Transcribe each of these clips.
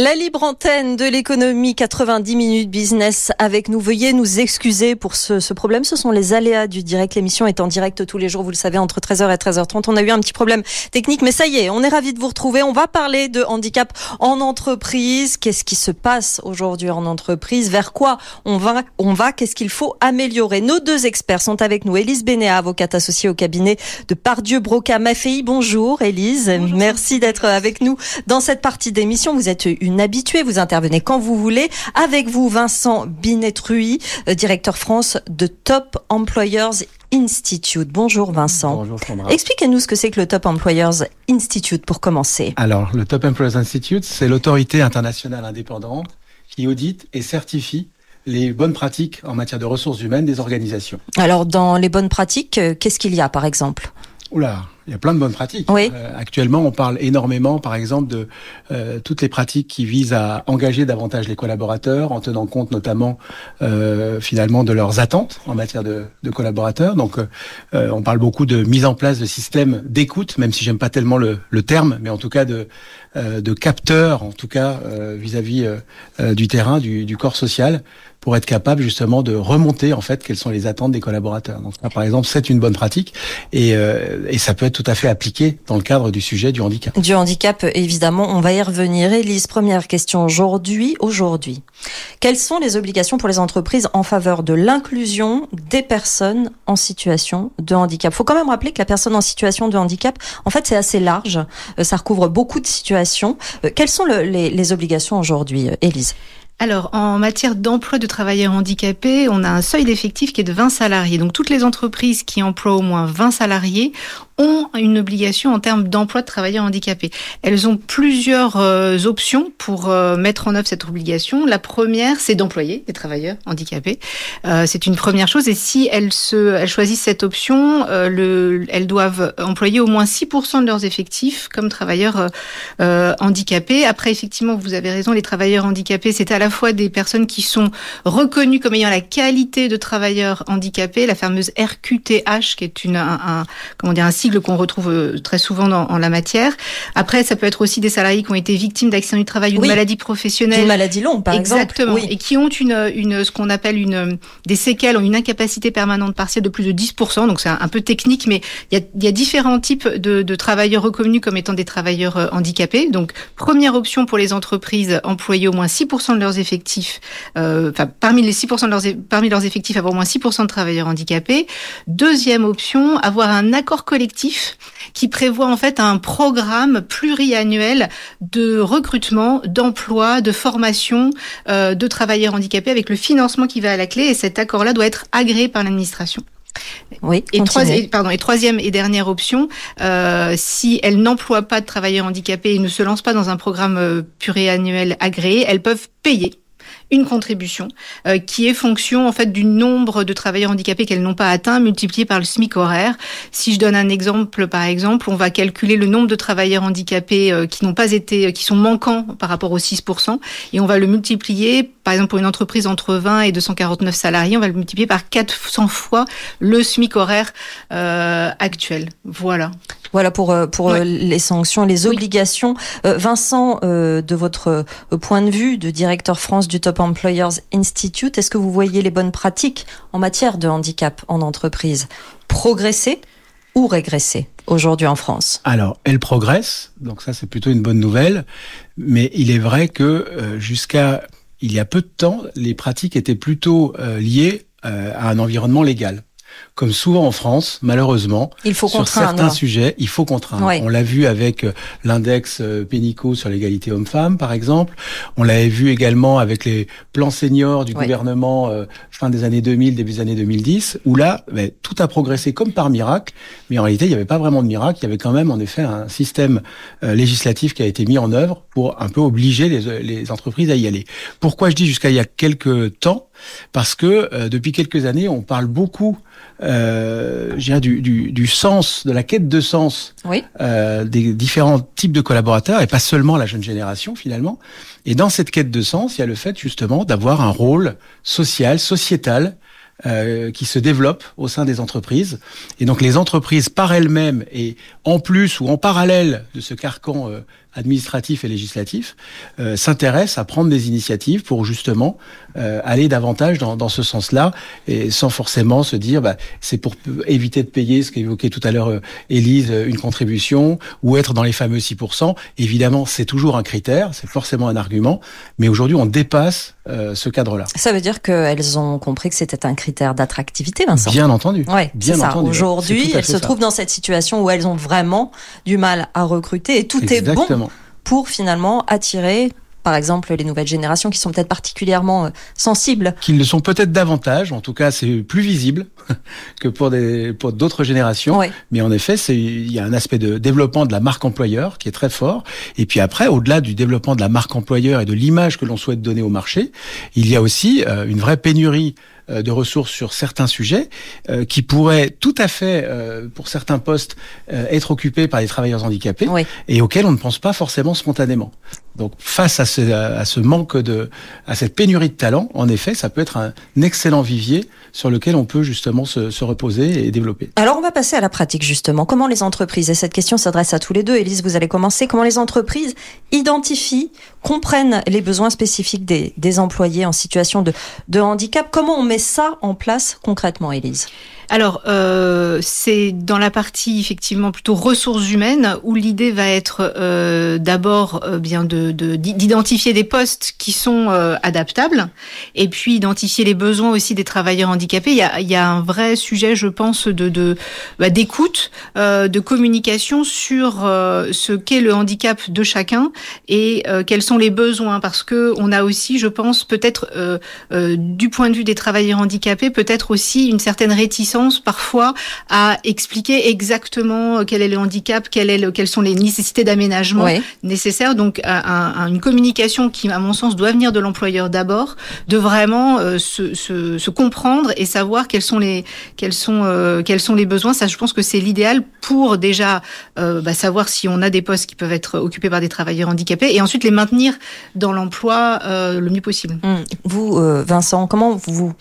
La libre antenne de l'économie 90 minutes business avec nous. Veuillez nous excuser pour ce, ce, problème. Ce sont les aléas du direct. L'émission est en direct tous les jours, vous le savez, entre 13h et 13h30. On a eu un petit problème technique, mais ça y est, on est ravis de vous retrouver. On va parler de handicap en entreprise. Qu'est-ce qui se passe aujourd'hui en entreprise? Vers quoi on va On va? Qu'est-ce qu'il faut améliorer? Nos deux experts sont avec nous. Élise Bénéa, avocate associée au cabinet de Pardieu Broca Maffei. Bonjour Élise. Merci d'être avec nous dans cette partie d'émission. Vous êtes une une habituée. Vous intervenez quand vous voulez. Avec vous, Vincent Binet-Ruy, euh, directeur France de Top Employers Institute. Bonjour Vincent. Bonjour Sandra. Expliquez-nous ce que c'est que le Top Employers Institute pour commencer. Alors, le Top Employers Institute, c'est l'autorité internationale indépendante qui audite et certifie les bonnes pratiques en matière de ressources humaines des organisations. Alors, dans les bonnes pratiques, euh, qu'est-ce qu'il y a par exemple? Oula, il y a plein de bonnes pratiques. Oui. Euh, actuellement, on parle énormément, par exemple, de euh, toutes les pratiques qui visent à engager davantage les collaborateurs, en tenant compte notamment euh, finalement de leurs attentes en matière de, de collaborateurs. Donc, euh, on parle beaucoup de mise en place de systèmes d'écoute, même si j'aime pas tellement le, le, terme, mais en tout cas de, de capteurs, en tout cas euh, vis-à-vis -vis, du terrain, du, du corps social, pour être capable justement de remonter en fait quelles sont les attentes des collaborateurs. Donc ça, par exemple, c'est une bonne pratique et, euh, et ça peut être tout à fait appliqué dans le cadre du sujet du handicap. Du handicap, évidemment, on va y revenir. Élise, première question aujourd'hui. Aujourd'hui, quelles sont les obligations pour les entreprises en faveur de l'inclusion des personnes en situation de handicap? Faut quand même rappeler que la personne en situation de handicap, en fait, c'est assez large. Ça recouvre beaucoup de situations. Quelles sont le, les, les obligations aujourd'hui, Élise? Alors, en matière d'emploi de travailleurs handicapés, on a un seuil d'effectif qui est de 20 salariés. Donc, toutes les entreprises qui emploient au moins 20 salariés ont une obligation en termes d'emploi de travailleurs handicapés. Elles ont plusieurs euh, options pour euh, mettre en œuvre cette obligation. La première, c'est d'employer des travailleurs handicapés. Euh, c'est une première chose. Et si elles, se, elles choisissent cette option, le, elles doivent employer au moins 6% de leurs effectifs comme travailleurs handicapés. Après, effectivement, vous avez raison, les travailleurs handicapés, c'est à la fois des personnes qui sont reconnues comme ayant la qualité de travailleurs handicapés, la fameuse RQTH, qui est une, un, comment dire, un qu'on retrouve très souvent dans, en la matière. Après, ça peut être aussi des salariés qui ont été victimes d'accidents du travail ou oui. de maladies professionnelles. Une maladie longue, par Exactement. exemple. Oui. Et qui ont une, une ce qu'on appelle une, des séquelles, ont une incapacité permanente partielle de plus de 10%. Donc c'est un, un, peu technique, mais il y a, il y a différents types de, de travailleurs reconnus comme étant des travailleurs handicapés. Donc, première option pour les entreprises, employer au moins 6% de leurs effectifs, euh, enfin, parmi les 6% de leurs, parmi leurs effectifs, avoir au moins 6% de travailleurs handicapés. Deuxième option, avoir un accord collectif qui prévoit en fait un programme pluriannuel de recrutement, d'emploi, de formation euh, de travailleurs handicapés avec le financement qui va à la clé. Et cet accord-là doit être agréé par l'administration. Oui, et, troisième, pardon, et troisième et dernière option, euh, si elles n'emploient pas de travailleurs handicapés et ne se lancent pas dans un programme euh, pluriannuel agréé, elles peuvent payer une contribution euh, qui est fonction en fait du nombre de travailleurs handicapés qu'elles n'ont pas atteint multiplié par le SMIC horaire. Si je donne un exemple, par exemple, on va calculer le nombre de travailleurs handicapés euh, qui n'ont pas été, qui sont manquants par rapport aux 6%, et on va le multiplier, par exemple pour une entreprise entre 20 et 249 salariés, on va le multiplier par 400 fois le SMIC horaire euh, actuel. Voilà. Voilà pour pour ouais. les sanctions, les obligations. Oui. Vincent, de votre point de vue de directeur France du Top Employers Institute, est-ce que vous voyez les bonnes pratiques en matière de handicap en entreprise progresser ou régresser aujourd'hui en France Alors, elles progressent, donc ça c'est plutôt une bonne nouvelle, mais il est vrai que euh, jusqu'à il y a peu de temps, les pratiques étaient plutôt euh, liées euh, à un environnement légal comme souvent en France, malheureusement, il faut sur certains sujets, il faut contraindre. On l'a vu avec euh, l'index Pénico sur l'égalité homme-femme, par exemple. On l'avait vu également avec les plans seniors du gouvernement euh, fin des années 2000, début des années 2010, où là, ben, tout a progressé comme par miracle, mais en réalité, il n'y avait pas vraiment de miracle. Il y avait quand même, en effet, un système euh, législatif qui a été mis en œuvre pour un peu obliger les, les entreprises à y aller. Pourquoi je dis jusqu'à il y a quelques temps? Parce que euh, depuis quelques années, on parle beaucoup euh, du, du, du, sens, de la quête de sens oui. euh, des différents types de collaborateurs, et pas seulement la jeune génération finalement. Et dans cette quête de sens, il y a le fait justement d'avoir un rôle social, sociétal, euh, qui se développe au sein des entreprises. Et donc les entreprises par elles-mêmes et en plus ou en parallèle de ce carcan euh, administratif et législatif euh, s'intéressent à prendre des initiatives pour justement euh, aller davantage dans, dans ce sens-là et sans forcément se dire bah, c'est pour éviter de payer ce qu'évoquait tout à l'heure euh, Élise une contribution ou être dans les fameux 6%. Évidemment, c'est toujours un critère, c'est forcément un argument, mais aujourd'hui on dépasse euh, ce cadre-là. Ça veut dire qu'elles ont compris que c'était un critère d'attractivité, Vincent. Bien entendu. Ouais, bien entendu. Aujourd'hui, elles se ça. trouvent dans cette situation où elles ont vraiment du mal à recruter et tout est bon pour finalement attirer, par exemple, les nouvelles générations qui sont peut-être particulièrement euh, sensibles. Qu'ils le sont peut-être davantage, en tout cas c'est plus visible que pour des pour d'autres générations. Ouais. Mais en effet, c'est il y a un aspect de développement de la marque employeur qui est très fort. Et puis après, au-delà du développement de la marque employeur et de l'image que l'on souhaite donner au marché, il y a aussi euh, une vraie pénurie euh, de ressources sur certains sujets euh, qui pourraient tout à fait, euh, pour certains postes, euh, être occupés par des travailleurs handicapés Oui. et auxquels on ne pense pas forcément spontanément. Donc face à ce, manque de, à cette pénurie de talent, en effet, ça peut être un excellent vivier sur lequel on peut justement se, se reposer et développer. Alors on va passer à la pratique justement. Comment les entreprises, et cette question s'adresse à tous les deux, Élise, vous allez commencer, comment les entreprises identifient, comprennent les besoins spécifiques des, employés en situation de, de handicap? Comment on met ça en place concrètement, Élise? Alors, euh, c'est dans la partie effectivement plutôt ressources humaines où l'idée va être euh, d'abord euh, bien de de- d'identifier des postes qui sont euh, adaptables et puis identifier les besoins aussi des travailleurs handicapés. Il y a, il y a un vrai sujet, je pense, de de bah, d'écoute, euh, de communication sur euh, ce qu'est le handicap de chacun et quels sont les besoins parce que on a aussi, je pense, peut-être du point de vue des travailleurs handicapés, peut-être aussi une certaine réticence parfois à expliquer exactement quel est le handicap, quel est le, quelles sont les nécessités d'aménagement Oui. nécessaires. Donc un- une communication qui, à mon sens, doit venir de l'employeur d'abord, de vraiment euh, se, se, se comprendre et savoir quels sont les quels sont euh, quels sont les besoins. Ça, je pense que c'est l'idéal pour déjà euh, bah, savoir si on a des postes qui peuvent être occupés par des travailleurs handicapés et ensuite les maintenir dans l'emploi euh, le mieux possible. Hum, Vous, euh, Vincent, comment vous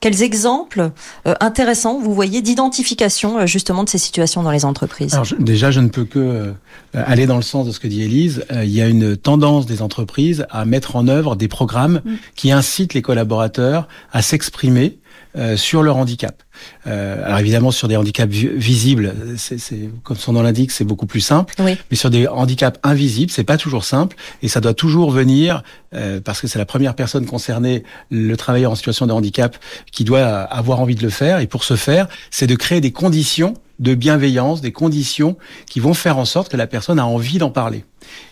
quels exemples euh, intéressants vous voyez d'identification euh, justement de ces situations dans les entreprises? Alors je- déjà, je ne peux que euh, aller dans le sens de ce que dit Élise. Euh, il y a une tendance des entreprises à mettre en œuvre des programmes Mm. qui incitent les collaborateurs à s'exprimer euh, sur leur handicap. Euh, alors évidemment, sur des handicaps vi- visibles, c'est c'est- comme son nom l'indique, c'est beaucoup plus simple. Oui. Mais sur des handicaps invisibles, c'est pas toujours simple et ça doit toujours venir euh, parce que c'est la première personne concernée, le travailleur en situation de handicap, qui doit avoir envie de le faire. Et pour ce faire, c'est de créer des conditions de bienveillance, des conditions qui vont faire en sorte que la personne a envie d'en parler.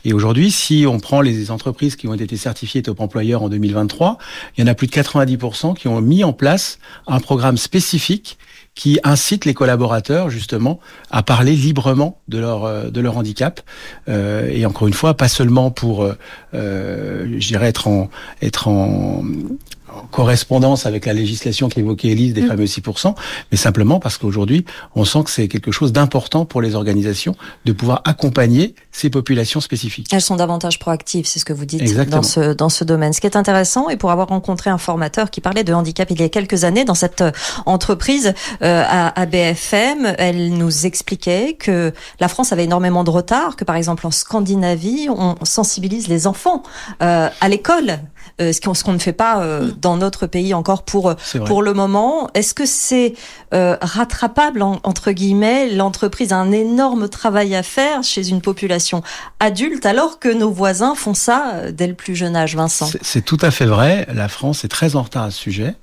Et aujourd'hui, si on prend les entreprises qui ont été certifiées top employeur en 2023, il y en a plus de 90% qui ont mis en place un programme spécifique qui incite les collaborateurs justement à parler librement de leur euh, de leur handicap Euh, et encore une fois pas seulement pour euh, euh, je dirais être en être en, en correspondance avec la législation qu'évoquait Elise des Mm. fameux 6%, mais simplement parce qu'aujourd'hui on sent que c'est quelque chose d'important pour les organisations de pouvoir accompagner ces populations spécifiques. Elles sont davantage proactives, c'est ce que vous dites Exactement. dans ce dans ce domaine. Ce qui est intéressant, et pour avoir rencontré un formateur qui parlait de handicap il y a quelques années dans cette euh, entreprise euh, à, à BFM, elle nous expliquait que la France avait énormément de retard, que par exemple en Scandinavie, on sensibilise les enfants euh, à l'école, ce qu'on ce qu'on ne fait pas euh, dans notre pays encore pour vrai. pour le moment. Est-ce que c'est euh, rattrapable en- entre guillemets L'entreprise a un énorme travail à faire chez une population adulte, alors que nos voisins font ça euh, dès le plus jeune âge, Vincent? C'est- tout à fait vrai. La France est très en retard à ce sujet.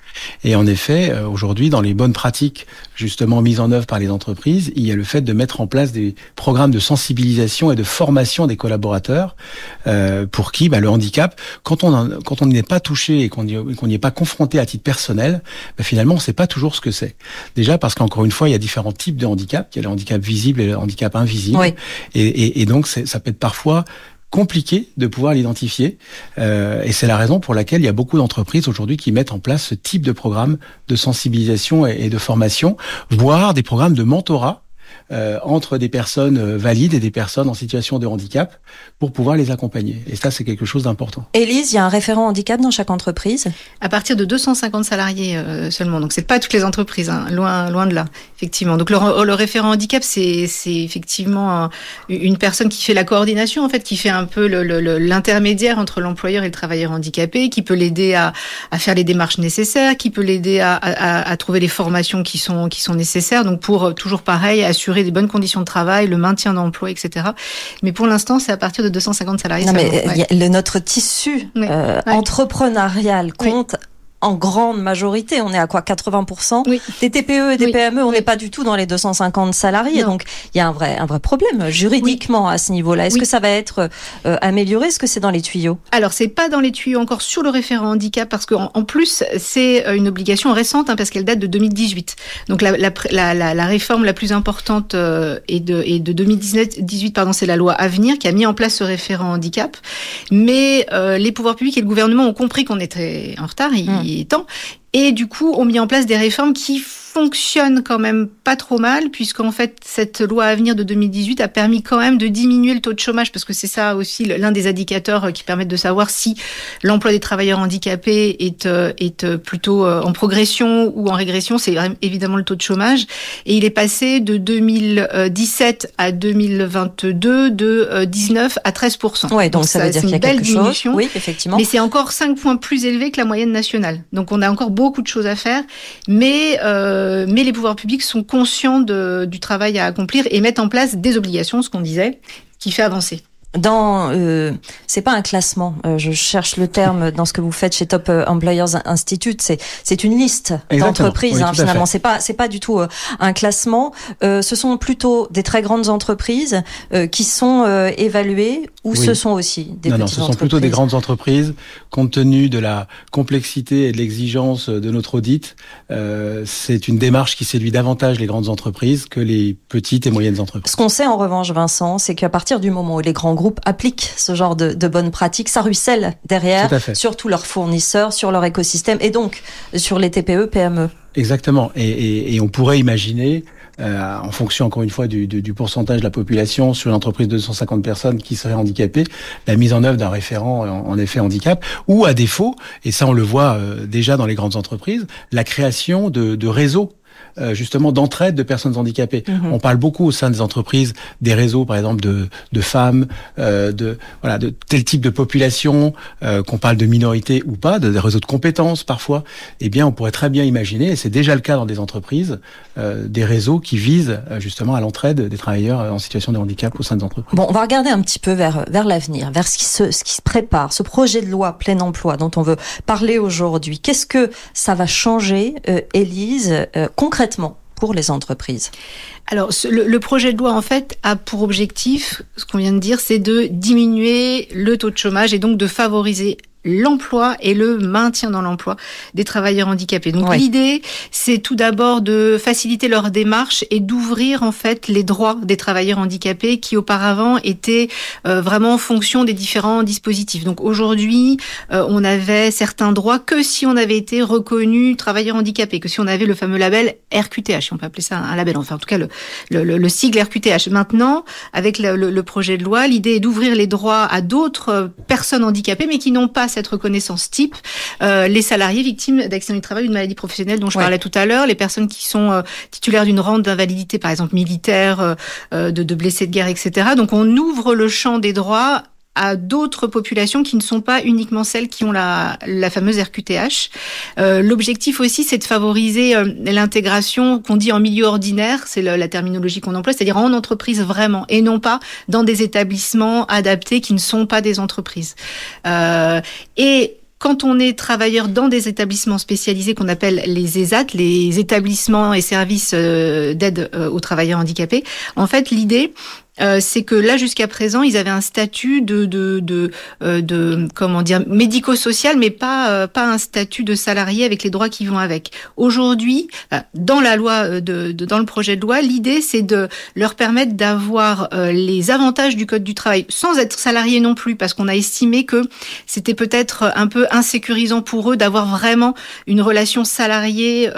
Et en effet, euh, aujourd'hui, dans les bonnes pratiques justement mises en œuvre par les entreprises, il y a le fait de mettre en place des programmes de sensibilisation et de formation des collaborateurs euh, pour qui bah, le handicap, quand on en- quand on n'y est pas touché et qu'on n'y n'y est pas confronté à titre personnel, bah, finalement, on ne sait pas toujours ce que c'est. Déjà parce qu'encore une fois, il y a différents types de handicap. Il y a le handicap visible et le handicap invisible. Oui. Et, et, et donc, ça peut être parfois compliqué de pouvoir l'identifier. Euh, et c'est la raison pour laquelle il y a beaucoup d'entreprises aujourd'hui qui mettent en place ce type de programme de sensibilisation et de formation, voire des programmes de mentorat euh, entre des personnes euh, valides et des personnes en situation de handicap pour pouvoir les accompagner. Et ça, c'est quelque chose d'important. Élise, il y a un référent handicap dans chaque entreprise? À partir de 250 salariés euh, seulement. Donc, c'est pas toutes les entreprises, hein, loin, loin de là, effectivement. Donc, le, le référent handicap, c'est effectivement une personne qui fait la coordination, en fait, qui fait un peu l'intermédiaire entre l'employeur et le travailleur handicapé, qui peut l'aider à, à, faire les démarches nécessaires, qui peut l'aider à, à, à, trouver les formations qui sont, qui sont nécessaires. Donc, pour toujours pareil, assurer des bonnes conditions de travail, le maintien d'emploi, etc. Mais pour l'instant, c'est à partir de 250 salariés. Non, mais le, notre tissu euh, entrepreneurial compte en grande majorité, on est à quoi 80% oui. Des TPE et des PME, on n'est pas du tout dans les 250 salariés. Donc il y a un vrai un vrai problème juridiquement à ce niveau-là. Est-ce que ça va être euh, amélioré? Est-ce que c'est dans les tuyaux? Alors c'est pas dans les tuyaux encore sur le référent handicap parce qu'en en plus c'est euh, une obligation récente hein, parce qu'elle date de 2018. Donc la, la, la, la, réforme la plus importante euh, est de, est de 2018 pardon, c'est la loi Avenir qui a mis en place ce référent handicap. Mais euh, les pouvoirs publics et le gouvernement ont compris qu'on était en retard. Ils, et du coup ont mis en place des réformes qui fonctionnent quand même pas trop mal, puisqu'en fait cette loi à venir de 2018 a permis quand même de diminuer le taux de chômage, parce que c'est ça aussi l'un des indicateurs qui permettent de savoir si l'emploi des travailleurs handicapés est, euh, est euh, plutôt euh, en progression ou en régression, c'est évidemment le taux de chômage. Et il est passé de 2017 à 2022 de 19 à 13 Ouais, donc, ça, veut dire qu'il y a quelque chose. Oui, effectivement. Mais c'est encore 5 points plus élevé que la moyenne nationale. Donc on a encore beaucoup de choses à faire, mais euh, mais les pouvoirs publics sont conscients du travail à accomplir et mettent en place des obligations, ce qu'on disait, qui fait avancer dans euh, c'est pas un classement euh, je cherche le terme dans ce que vous faites chez Top euh, Employers Institute c'est c'est une liste d'entreprises hein, finalement. C'est pas c'est pas du tout euh, un classement. Ce sont plutôt des très grandes entreprises qui sont évaluées ou ce sont aussi des non, petites non ce sont plutôt des grandes entreprises compte tenu de la complexité et de l'exigence de notre audit c'est une démarche qui séduit davantage les grandes entreprises que les petites et moyennes entreprises. Ce qu'on sait en revanche Vincent c'est qu'à partir du moment où les grands groupes appliquent ce genre de, de bonnes pratiques, ça ruisselle derrière sur tous leurs fournisseurs, sur leur écosystème et donc sur les TPE, PME. Exactement. Et, et, et on pourrait imaginer, euh, en fonction encore une fois du, du, du, pourcentage de la population sur une entreprise de 250 personnes qui serait handicapée, la mise en œuvre d'un référent en, en, effet handicap, ou à défaut, et ça on le voit euh, déjà dans les grandes entreprises, la création de, de réseaux euh, justement d'entraide de personnes handicapées. Mhm. On parle beaucoup au sein des entreprises des réseaux, par exemple de, de femmes, euh, de voilà de tel type de population, euh, qu'on parle de minorités ou pas, de, des réseaux de compétences parfois. Eh bien, on pourrait très bien imaginer, et c'est déjà le cas dans des entreprises, des réseaux qui visent justement à l'entraide des travailleurs en situation de handicap au sein des entreprises. Bon, on va regarder un petit peu vers vers l'avenir, vers ce qui se ce qui se prépare, ce projet de loi plein emploi dont on veut parler aujourd'hui. Qu'est-ce que ça va changer, Élise, concrètement pour les entreprises alors, le, projet de loi, en fait, a pour objectif, ce qu'on vient de dire, c'est de diminuer le taux de chômage et donc de favoriser l'emploi et le maintien dans l'emploi des travailleurs handicapés. Donc l'idée, c'est tout d'abord de faciliter leur démarche et d'ouvrir en fait les droits des travailleurs handicapés qui auparavant étaient euh, vraiment en fonction des différents dispositifs. Donc aujourd'hui, euh, on avait certains droits que si on avait été reconnu travailleur handicapé, que si on avait le fameux label RQTH, si on peut appeler ça un label, enfin en tout cas le, le, le sigle RQTH. Maintenant, avec le, le projet de loi, l'idée est d'ouvrir les droits à d'autres personnes handicapées, mais qui n'ont pas cette reconnaissance type, euh, les salariés victimes d'accidents du travail ou de maladie professionnelle dont je parlais tout à l'heure, les personnes qui sont euh, titulaires d'une rente d'invalidité, par exemple militaire, euh, de, de blessés de guerre, etc. Donc on ouvre le champ des droits à d'autres populations qui ne sont pas uniquement celles qui ont la, fameuse RQTH. Euh, L'objectif aussi, c'est de favoriser euh, l'intégration qu'on dit en milieu ordinaire, c'est la terminologie qu'on emploie, c'est-à-dire en entreprise vraiment, et non pas dans des établissements adaptés qui ne sont pas des entreprises. Euh, et quand on est travailleur dans des établissements spécialisés qu'on appelle les ESAT, les établissements et services d'aide aux travailleurs handicapés, en fait, l'idée, euh, c'est que là jusqu'à présent, ils avaient un statut de de de, euh, de comment dire médico-social, mais pas euh, pas un statut de salarié avec les droits qui vont avec. Aujourd'hui, dans la loi de, de, dans le projet de loi, l'idée c'est de leur permettre d'avoir les avantages du code du travail sans être salarié non plus, parce qu'on a estimé que c'était peut-être un peu insécurisant pour eux d'avoir vraiment une relation salariée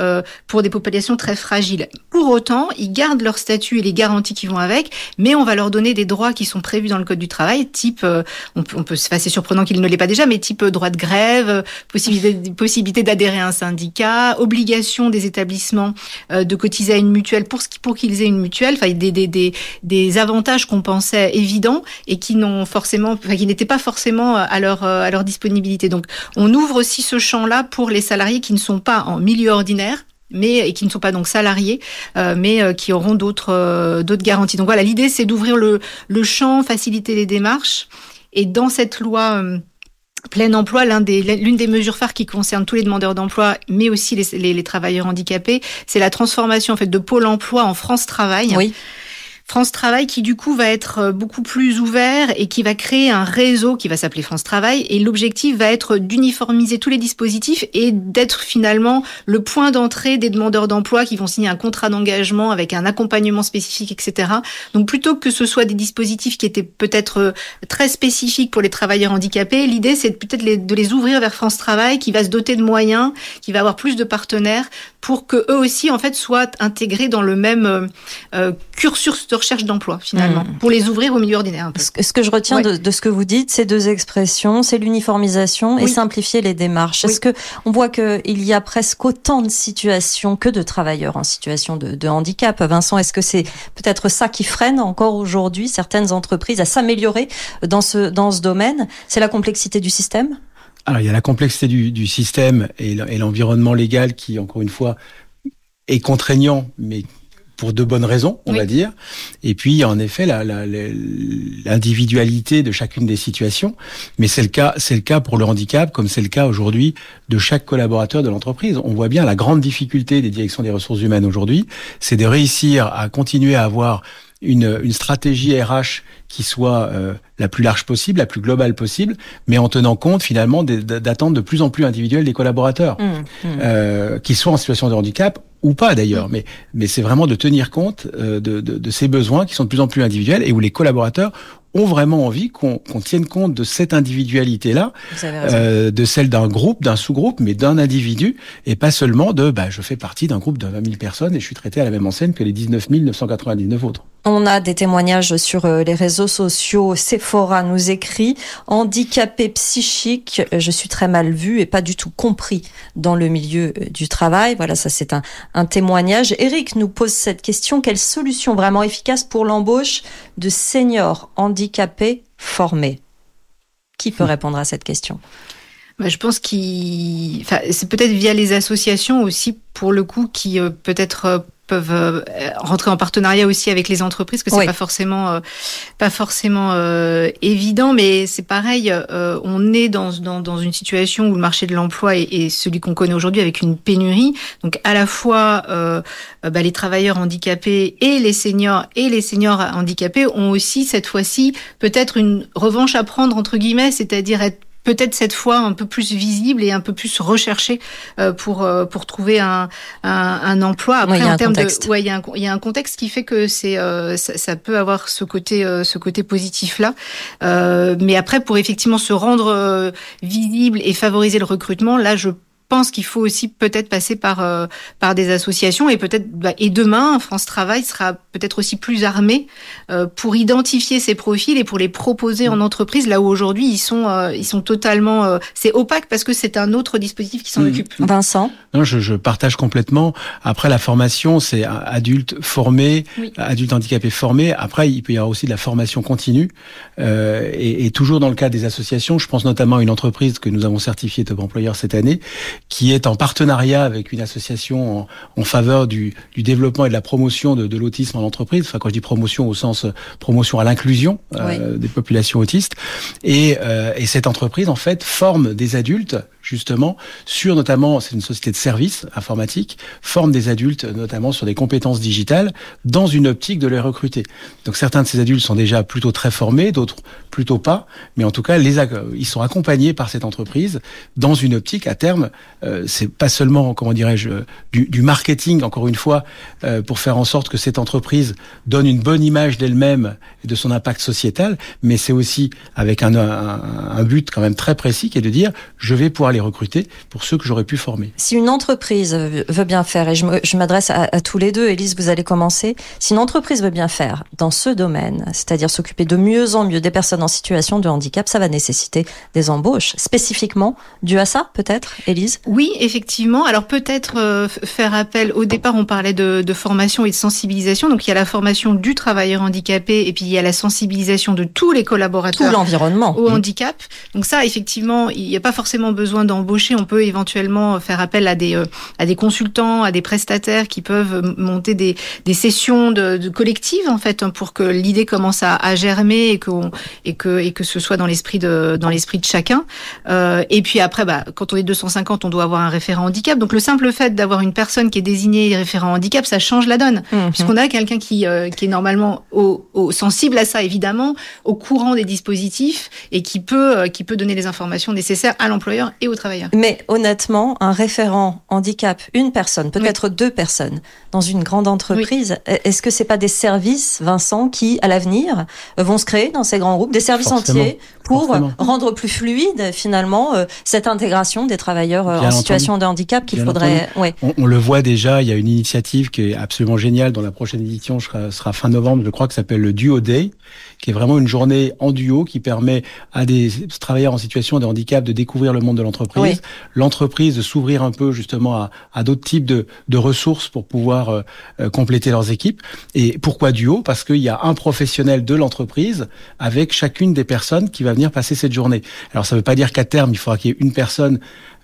pour des populations très fragiles. Pour autant, ils gardent leur statut et les garanties qui vont avec, mais on va leur donner des droits qui sont prévus dans le code du travail, type, euh, on peut, on peut surprenant qu'il ne l'ait pas déjà, mais type euh, droit de grève, euh, possibilité, d'adhérer à un syndicat, obligation des établissements de cotiser à une mutuelle pour pour qu'ils aient une mutuelle, enfin des, des, des, des avantages qu'on pensait évidents et qui n'ont forcément, enfin, qui n'étaient pas forcément à leur à leur disponibilité. Donc on ouvre aussi ce champ-là pour les salariés qui ne sont pas en milieu ordinaire mais et qui ne sont pas donc salariés, euh, mais euh, qui auront d'autres euh, d'autres garanties. Donc voilà, l'idée c'est d'ouvrir le, le champ, faciliter les démarches. Et dans cette loi plein emploi, l'une des, des mesures phares qui concerne tous les demandeurs d'emploi, mais aussi les, les, les travailleurs handicapés, c'est la transformation en fait de Pôle Emploi en France Travail. Oui. France Travail qui du coup va être euh, beaucoup plus ouvert et qui va créer un réseau qui va s'appeler France Travail et l'objectif va être d'uniformiser tous les dispositifs et d'être finalement le point d'entrée des demandeurs d'emploi qui vont signer un contrat d'engagement avec un accompagnement spécifique, etc. Donc plutôt que ce soit des dispositifs qui étaient peut-être euh, très spécifiques pour les travailleurs handicapés, l'idée c'est peut-être de les ouvrir vers France Travail qui va se doter de moyens, qui va avoir plus de partenaires pour que eux aussi en fait soient intégrés dans le même euh, euh cursus de recherche d'emploi finalement, hmm. pour les ouvrir au milieu ordinaire. Ce que je retiens de, ce que vous dites, ces deux expressions, c'est l'uniformisation et simplifier les démarches. Est-ce que on voit qu'il y a presque autant de situations que de travailleurs en situation de, de handicap Vincent, est-ce que c'est peut-être ça qui freine encore aujourd'hui certaines entreprises à s'améliorer dans ce dans ce domaine? C'est la complexité du système? Alors, il y a la complexité du, du système et l'environnement légal qui, encore une fois, est contraignant, mais pour de bonnes raisons, on va dire. Et puis, il y a en effet l'individualité de chacune des situations. Mais c'est le cas, c'est le cas pour le handicap, comme c'est le cas aujourd'hui de chaque collaborateur de l'entreprise. On voit bien la grande difficulté des directions des ressources humaines aujourd'hui, c'est de réussir à continuer à avoir une, une stratégie RH qui soit euh, la plus large possible, la plus globale possible, mais en tenant compte finalement d'attentes de plus en plus individuelles des collaborateurs, mmh, mmh. Euh, qu'ils soient en situation de handicap ou pas d'ailleurs, mais, mais c'est vraiment de tenir compte euh, de, de, de, ces besoins qui sont de plus en plus individuels et où les collaborateurs ont vraiment envie qu'on tienne compte de cette individualité-là, euh, de celle d'un groupe, d'un sous-groupe, mais d'un individu, et pas seulement de bah, je fais partie d'un groupe de 20 000 personnes et je suis traité à la même enseigne que les 19 999 autres. On a des témoignages sur euh, les réseaux sociaux. Sephora nous écrit handicapé psychique, je suis très mal vu et pas du tout compris dans le milieu du travail. Voilà, ça c'est un, un témoignage. Eric nous pose cette question. Quelle solution vraiment efficace pour l'embauche de seniors handicapés formés? Qui peut répondre à cette question? Bah, je pense qu'il, enfin, c'est peut-être via les associations aussi pour le coup qui euh, peut-être peuvent euh, rentrer en partenariat aussi avec les entreprises, que c'est pas forcément euh, pas forcément euh, évident, mais c'est pareil. on est dans, dans, dans une situation où le marché de l'emploi est, est, celui qu'on connaît aujourd'hui avec une pénurie. Donc à la fois bah, les travailleurs handicapés et les seniors et les seniors handicapés ont aussi cette fois-ci peut-être une revanche à prendre entre guillemets, c'est-à-dire être peut-être cette fois un peu plus visible et un peu plus recherché euh, pour euh, pour trouver un, un, un emploi. Après, en termes de, ouais, il y, a un, il y a un contexte qui fait que c'est euh, ça, ça, peut avoir ce côté ce côté positif là. mais après, pour effectivement se rendre visible et favoriser le recrutement, là, je pense qu'il faut aussi peut-être passer par euh, par des associations et peut-être bah, et demain France Travail sera peut-être aussi plus armé euh, pour identifier ces profils et pour les proposer en entreprise là où aujourd'hui ils sont euh, ils sont totalement c'est opaque parce que c'est un autre dispositif qui s'en mmh. occupe. Vincent? Non, je, je, partage complètement. Après la formation, c'est adulte formé, adulte handicapé formé. Après, il peut y avoir aussi de la formation continue et, et, toujours dans le cas des associations. Je pense notamment à une entreprise que nous avons certifiée top employeur cette année qui est en partenariat avec une association en, en faveur du, du, développement et de la promotion de, de l'autisme en entreprise. Enfin, quand je dis promotion au sens euh, promotion à l'inclusion euh, des populations autistes. Et, euh, et, cette entreprise, en fait, forme des adultes justement sur notamment, c'est une société de services informatiques, forme des adultes notamment sur des compétences digitales dans une optique de les recruter. Donc certains de ces adultes sont déjà plutôt très formés, d'autres plutôt pas, mais en tout cas ils sont accompagnés par cette entreprise dans une optique à terme. Euh, c'est pas seulement comment dirais-je du, du, marketing encore une fois euh, pour faire en sorte que cette entreprise donne une bonne image d'elle-même et de son impact sociétal, mais c'est aussi avec un, un, un but quand même très précis qui est de dire je vais pouvoir recruter pour ceux que j'aurais pu former. Si une entreprise veut bien faire, et je m'adresse à, à, tous les deux, Élise, vous allez commencer, si une entreprise veut bien faire dans ce domaine, c'est-à-dire s'occuper de mieux en mieux des personnes en situation de handicap, ça va nécessiter des embauches spécifiquement dû à ça, peut-être, Élise? Oui, effectivement. Alors peut-être euh, faire appel, au départ on parlait de, de, formation et de sensibilisation, donc il y a la formation du travailleur handicapé et puis il y a la sensibilisation de tous les collaborateurs. Tout l'environnement. Au handicap. Donc ça, effectivement, il n'y a pas forcément besoin d'embaucher, on peut éventuellement faire appel à des, euh, à des consultants, à des prestataires qui peuvent monter des, des sessions de, de collectives en fait hein, pour que l'idée commence à, à germer et, qu'on et, que, et que ce soit dans l'esprit de, dans l'esprit de chacun. Euh, et puis après, bah, quand on est 250, on doit avoir un référent handicap. Donc le simple fait d'avoir une personne qui est désignée référent handicap, ça change la donne, mmh. puisqu'on a quelqu'un qui, euh, qui est normalement au, au, sensible à ça, évidemment, au courant des dispositifs et qui peut, euh, qui peut donner les informations nécessaires à l'employeur et au Mais honnêtement, un référent handicap, une personne, peut-être oui. deux personnes, dans une grande entreprise, oui. est-ce que c'est pas des services, Vincent, qui à l'avenir vont se créer dans ces grands groupes, des services Forcément. entiers pour Forcément. rendre plus fluide finalement euh, cette intégration des travailleurs euh, Bien en situation de handicap qu'il faudrait. Ouais. On, on, le voit déjà, il y a une initiative qui est absolument géniale dans la prochaine édition, sera, sera fin novembre, je crois, qui s'appelle le Duo Day, qui est vraiment une journée en duo qui permet à des travailleurs en situation de handicap de découvrir le monde de l'entreprise, Oui. l'entreprise de s'ouvrir un peu justement à, à d'autres types de, de ressources pour pouvoir euh, euh, compléter leurs équipes. Et pourquoi duo? Parce qu'il y a un professionnel de l'entreprise avec chacune des personnes qui va venir passer cette journée. Alors ça ne veut pas dire qu'à terme, il faudra qu'il y ait une personne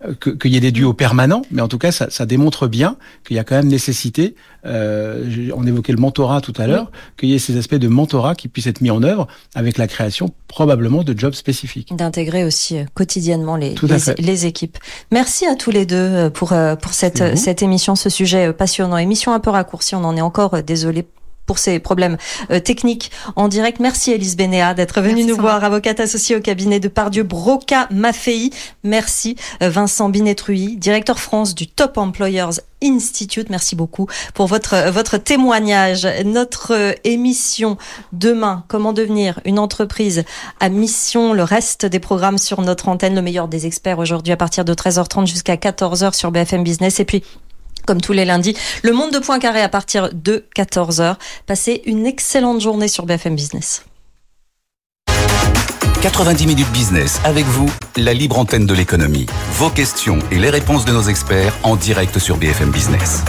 euh, que- qu'il y ait des duos permanents, mais en tout cas, ça, ça démontre bien qu'il y a quand même nécessité, euh, on évoquait le mentorat tout à l'heure, qu'il y ait ces aspects de mentorat qui puissent être mis en œuvre avec la création probablement de jobs spécifiques. d'intégrer aussi euh, quotidiennement les, les, les équipes. Merci à tous les deux euh, pour, pour cette, cette émission, ce sujet passionnant. Émission un peu raccourcie, on en est encore désolé pour ces problèmes euh, techniques en direct. Merci Elise Bénéa d'être venue Merci, nous voir, avocate associée au cabinet de Pardieu Broca Maffei. Merci euh, Vincent Binetruy, directeur France du Top Employers Institute. Merci beaucoup pour votre euh, votre témoignage. Notre euh, émission demain, comment devenir une entreprise à mission. Le reste des programmes sur notre antenne, le meilleur des experts aujourd'hui à partir de 13h30 jusqu'à 14h sur BFM Business. Et puis comme tous les lundis, le monde de Poincaré à partir de 14h. Passez une excellente journée sur BFM Business. 90 minutes business avec vous, la libre antenne de l'économie. Vos questions et les réponses de nos experts en direct sur BFM Business.